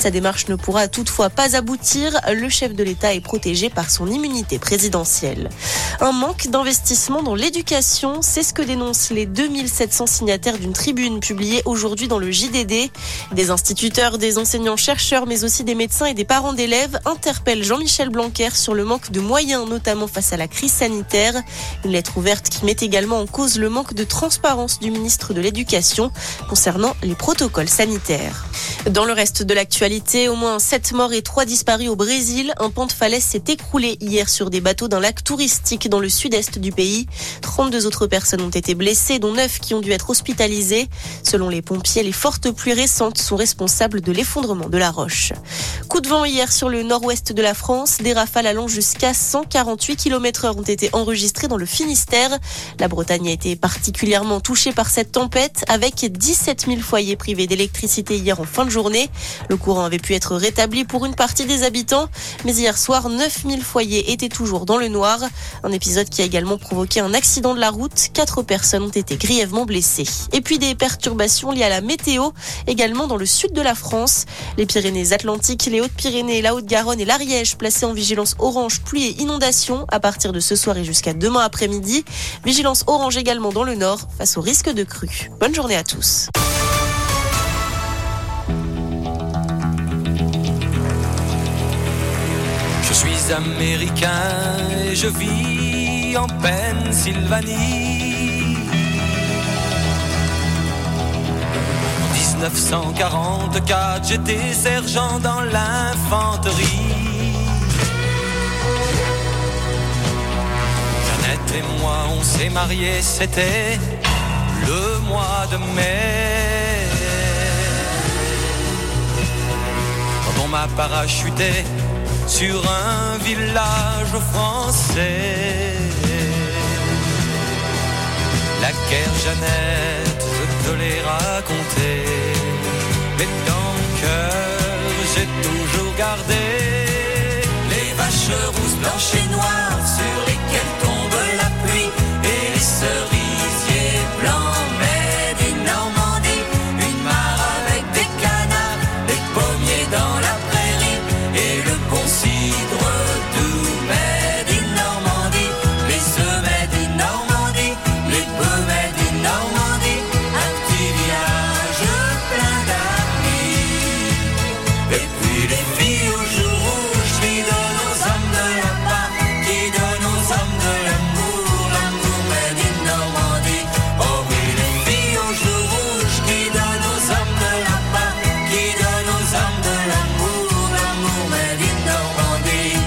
Sa démarche ne pourra toutefois pas aboutir. Le chef de l'État est protégé par son immunité présidentielle. Un manque d'investissement dans l'éducation, c'est ce que dénoncent les 2700 signataires d'une tribune publiée aujourd'hui dans le JDD. Des instituteurs, des enseignants-chercheurs, mais aussi des médecins et des parents d'élèves interpellent Jean-Michel Blanquer sur le manque de moyens, notamment face à la crise sanitaire. Une lettre ouverte qui met également en cause le manque de transparence du ministre de l'Éducation concernant les protocoles sanitaires. Dans le reste de l'actualité, au moins 7 morts et 3 disparus au Brésil. Un pont de falaise s'est écroulé hier sur des bateaux d'un lac touristique dans le sud-est du pays. 32 autres personnes ont été blessées, dont 9 qui ont dû être hospitalisées. Selon les pompiers, les fortes pluies récentes sont responsables de l'effondrement de la roche. Coup de vent hier sur le nord-ouest de la France. Des rafales allant jusqu'à 148 km heure ont été enregistrées dans le Finistère. La Bretagne a été particulièrement touchée par cette tempête avec 17 000 foyers privés d'électricité hier en fin de journée. Le courant avait pu être rétabli pour une partie des habitants, mais hier soir, 9000 foyers étaient toujours dans le noir. Un épisode qui a également provoqué un accident de la route. Quatre personnes ont été grièvement blessées. Et puis des perturbations liées à la météo, également dans le sud de la France. Les Pyrénées-Atlantiques, les Hautes-Pyrénées, la Haute-Garonne et l'Ariège placés en vigilance orange pluie et inondation à partir de ce soir et jusqu'à demain après-midi. Vigilance orange également dans le nord face au risque de crue. Bonne journée à tous. Je suis américain et je vis en Pennsylvanie. 1944, j'étais sergent dans l'infanterie. Jeannette et moi, on s'est mariés, c'était le mois de mai. On m'a parachuté sur un village français. La guerre Jeannette, je te l'ai raconté,